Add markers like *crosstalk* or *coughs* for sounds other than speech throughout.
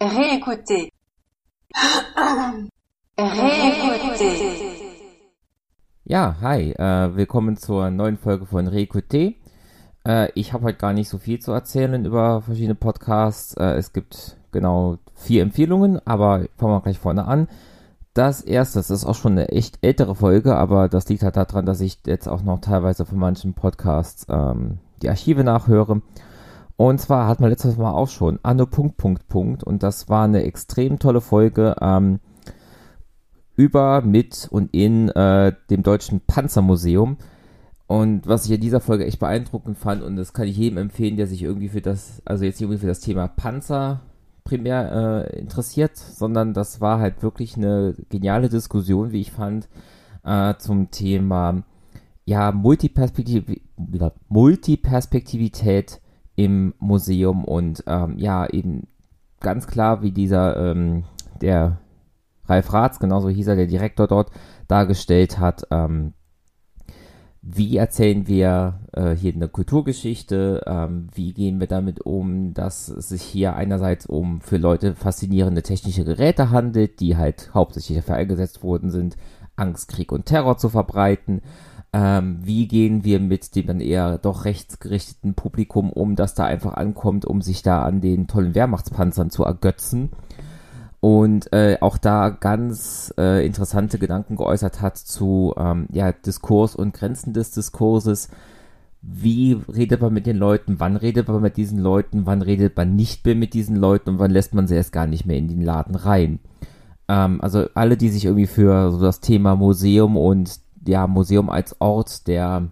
Réécoutez. *coughs* Réécoutez. Ja, hi, äh, willkommen zur neuen Folge von Réécoutez. Äh, ich habe heute gar nicht so viel zu erzählen über verschiedene Podcasts. Äh, es gibt genau vier Empfehlungen, aber fangen wir gleich vorne an. Das erste, das ist auch schon eine echt ältere Folge, aber das liegt halt daran, dass ich jetzt auch noch teilweise von manchen Podcasts ähm, die Archive nachhöre. Und zwar hat man letztes Mal auch schon Anno Punkt Punkt Punkt und das war eine extrem tolle Folge ähm, über, mit und in äh, dem Deutschen Panzermuseum. Und was ich in dieser Folge echt beeindruckend fand, und das kann ich jedem empfehlen, der sich irgendwie für das, also jetzt irgendwie für das Thema Panzer primär äh, interessiert, sondern das war halt wirklich eine geniale Diskussion, wie ich fand, äh, zum Thema ja, Multiperspektiv Multiperspektivität im Museum und ähm, ja, eben ganz klar, wie dieser, ähm, der Ralf Ratz, genauso hieß er, der Direktor dort, dargestellt hat, ähm, wie erzählen wir äh, hier eine Kulturgeschichte, ähm, wie gehen wir damit um, dass es sich hier einerseits um für Leute faszinierende technische Geräte handelt, die halt hauptsächlich dafür eingesetzt worden sind, Angst, Krieg und Terror zu verbreiten, ähm, wie gehen wir mit dem dann eher doch rechtsgerichteten Publikum um, das da einfach ankommt, um sich da an den tollen Wehrmachtspanzern zu ergötzen. Und äh, auch da ganz äh, interessante Gedanken geäußert hat zu ähm, ja, Diskurs und Grenzen des Diskurses. Wie redet man mit den Leuten? Wann redet man mit diesen Leuten? Wann redet man nicht mehr mit diesen Leuten? Und wann lässt man sie erst gar nicht mehr in den Laden rein? Ähm, also alle, die sich irgendwie für so das Thema Museum und ja, Museum als Ort der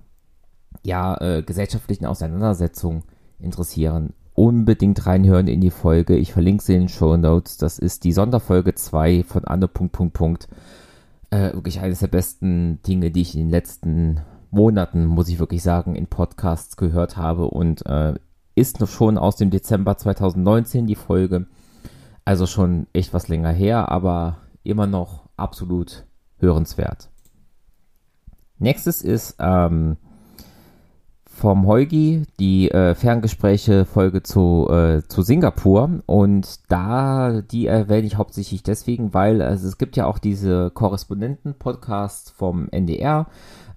ja, äh, gesellschaftlichen Auseinandersetzung interessieren, unbedingt reinhören in die Folge. Ich verlinke sie in den Show Notes. Das ist die Sonderfolge 2 von Anne. Punkt, Punkt, Punkt. Äh, wirklich eines der besten Dinge, die ich in den letzten Monaten, muss ich wirklich sagen, in Podcasts gehört habe und äh, ist noch schon aus dem Dezember 2019 die Folge. Also schon echt was länger her, aber immer noch absolut hörenswert. Nächstes ist ähm, vom Heugi die äh, Ferngespräche-Folge zu, äh, zu Singapur. Und da, die erwähne ich hauptsächlich deswegen, weil also es gibt ja auch diese Korrespondenten-Podcasts vom NDR,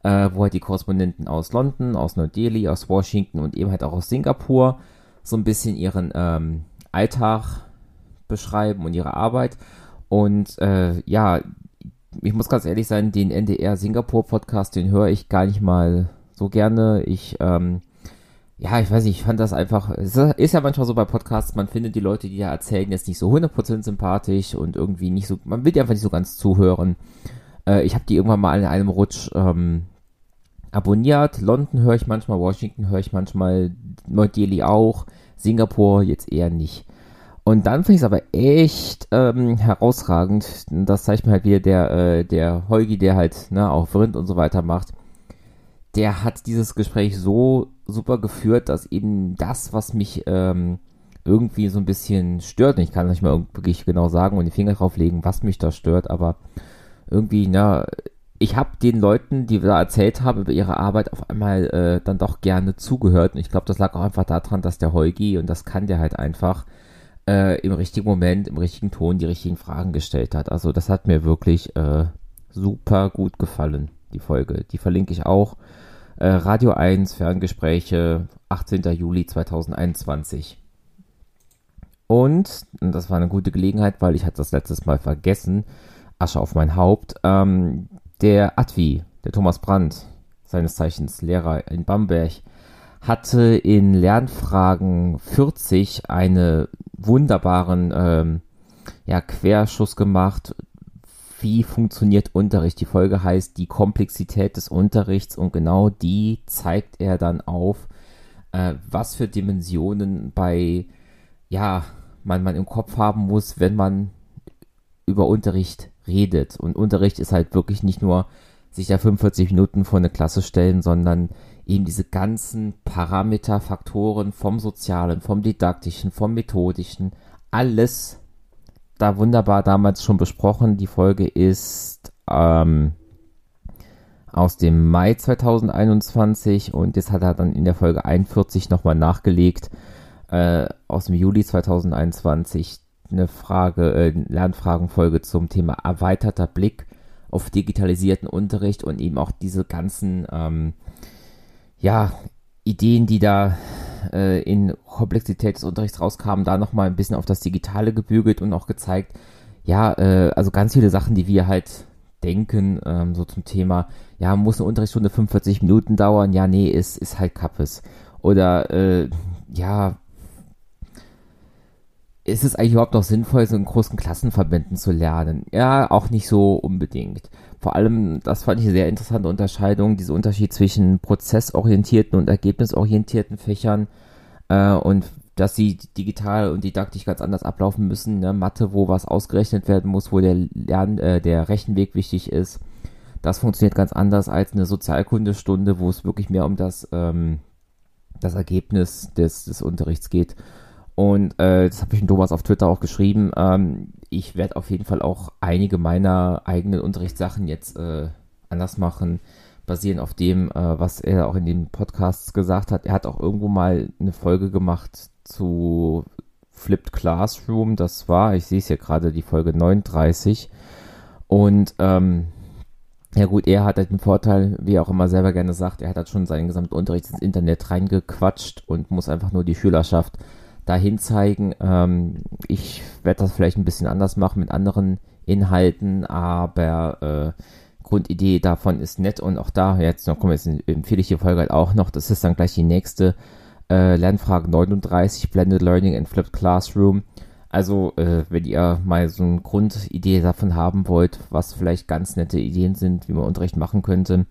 äh, wo halt die Korrespondenten aus London, aus Neu-Delhi, aus Washington und eben halt auch aus Singapur so ein bisschen ihren ähm, Alltag beschreiben und ihre Arbeit. Und äh, ja, ich muss ganz ehrlich sein, den NDR Singapur Podcast, den höre ich gar nicht mal so gerne. Ich, ähm, ja, ich weiß nicht, ich fand das einfach, es ist ja manchmal so bei Podcasts, man findet die Leute, die da erzählen, jetzt nicht so 100% sympathisch und irgendwie nicht so, man will die einfach nicht so ganz zuhören. Äh, ich habe die irgendwann mal in einem Rutsch ähm, abonniert. London höre ich manchmal, Washington höre ich manchmal, Neu-Delhi auch, Singapur jetzt eher nicht. Und dann finde ich es aber echt ähm, herausragend. Das zeigt mir halt wieder der, äh, der Heugi, der halt ne, auch Rind und so weiter macht. Der hat dieses Gespräch so super geführt, dass eben das, was mich ähm, irgendwie so ein bisschen stört, ich kann nicht mal wirklich genau sagen und die Finger drauf legen, was mich da stört, aber irgendwie, na, ich habe den Leuten, die da erzählt haben über ihre Arbeit, auf einmal äh, dann doch gerne zugehört. Und ich glaube, das lag auch einfach daran, dass der Heugi, und das kann der halt einfach, äh, im richtigen Moment, im richtigen Ton die richtigen Fragen gestellt hat. Also das hat mir wirklich äh, super gut gefallen, die Folge. Die verlinke ich auch. Äh, Radio 1, Ferngespräche, 18. Juli 2021. Und, und das war eine gute Gelegenheit, weil ich hatte das letztes Mal vergessen, Asche auf mein Haupt, ähm, der Advi, der Thomas Brandt, seines Zeichens Lehrer in Bamberg, hatte in Lernfragen 40 einen wunderbaren ähm, ja, Querschuss gemacht. Wie funktioniert Unterricht? Die Folge heißt die Komplexität des Unterrichts und genau die zeigt er dann auf, äh, was für Dimensionen bei, ja, man, man im Kopf haben muss, wenn man über Unterricht redet. Und Unterricht ist halt wirklich nicht nur sich da 45 Minuten vor eine Klasse stellen, sondern eben diese ganzen Parameter, Faktoren vom Sozialen, vom Didaktischen, vom Methodischen, alles da wunderbar damals schon besprochen. Die Folge ist ähm, aus dem Mai 2021 und jetzt hat er dann in der Folge 41 nochmal nachgelegt äh, aus dem Juli 2021. eine Frage, äh, Lernfragenfolge zum Thema erweiterter Blick auf digitalisierten Unterricht und eben auch diese ganzen ähm, ja, Ideen, die da äh, in Komplexität des Unterrichts rauskamen, da nochmal ein bisschen auf das Digitale gebügelt und auch gezeigt, ja, äh, also ganz viele Sachen, die wir halt denken, ähm, so zum Thema, ja, muss eine Unterrichtsstunde 45 Minuten dauern? Ja, nee, ist, ist halt Kappes. Oder, äh, ja, ist es eigentlich überhaupt noch sinnvoll, so in großen Klassenverbänden zu lernen? Ja, auch nicht so unbedingt. Vor allem, das fand ich eine sehr interessante Unterscheidung, dieser Unterschied zwischen prozessorientierten und ergebnisorientierten Fächern äh, und dass sie digital und didaktisch ganz anders ablaufen müssen. Ne? Mathe, wo was ausgerechnet werden muss, wo der Lern, äh, der Rechenweg wichtig ist. Das funktioniert ganz anders als eine Sozialkundestunde, wo es wirklich mehr um das, ähm, das Ergebnis des, des Unterrichts geht. Und äh, das habe ich in Thomas auf Twitter auch geschrieben. Ähm, ich werde auf jeden Fall auch einige meiner eigenen Unterrichtssachen jetzt äh, anders machen, basierend auf dem, äh, was er auch in den Podcasts gesagt hat. Er hat auch irgendwo mal eine Folge gemacht zu Flipped Classroom. Das war, ich sehe es ja gerade, die Folge 39. Und ähm, ja gut, er hat halt den Vorteil, wie er auch immer selber gerne sagt, er hat halt schon seinen gesamten Unterricht ins Internet reingequatscht und muss einfach nur die Schülerschaft dahin zeigen. Ähm, ich werde das vielleicht ein bisschen anders machen mit anderen Inhalten, aber äh, Grundidee davon ist nett und auch da, jetzt noch kommen jetzt empfehle ich die Folge halt auch noch, das ist dann gleich die nächste äh, Lernfrage 39, Blended Learning and Flipped Classroom. Also, äh, wenn ihr mal so eine Grundidee davon haben wollt, was vielleicht ganz nette Ideen sind, wie man Unterricht machen könnte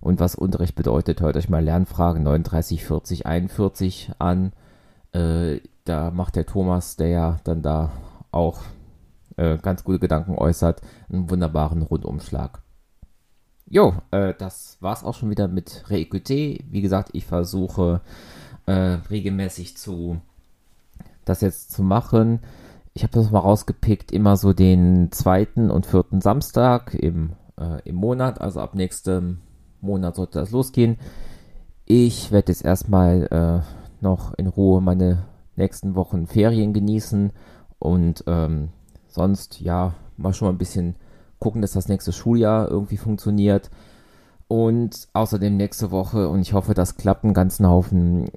und was Unterricht bedeutet, hört euch mal Lernfrage 39, 40, 41 an. Äh, da macht der Thomas, der ja dann da auch äh, ganz gute Gedanken äußert, einen wunderbaren Rundumschlag. Jo, äh, das war's auch schon wieder mit Reequité. Wie gesagt, ich versuche äh, regelmäßig zu das jetzt zu machen. Ich habe das mal rausgepickt, immer so den zweiten und vierten Samstag im, äh, im Monat, also ab nächstem Monat sollte das losgehen. Ich werde jetzt erstmal noch in Ruhe meine nächsten Wochen Ferien genießen und ähm, sonst ja mal schon mal ein bisschen gucken, dass das nächste Schuljahr irgendwie funktioniert. Und außerdem nächste Woche, und ich hoffe, das klappt, einen ganzen Haufen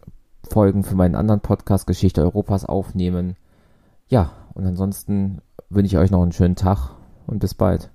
Folgen für meinen anderen Podcast Geschichte Europas aufnehmen. Ja, und ansonsten wünsche ich euch noch einen schönen Tag und bis bald.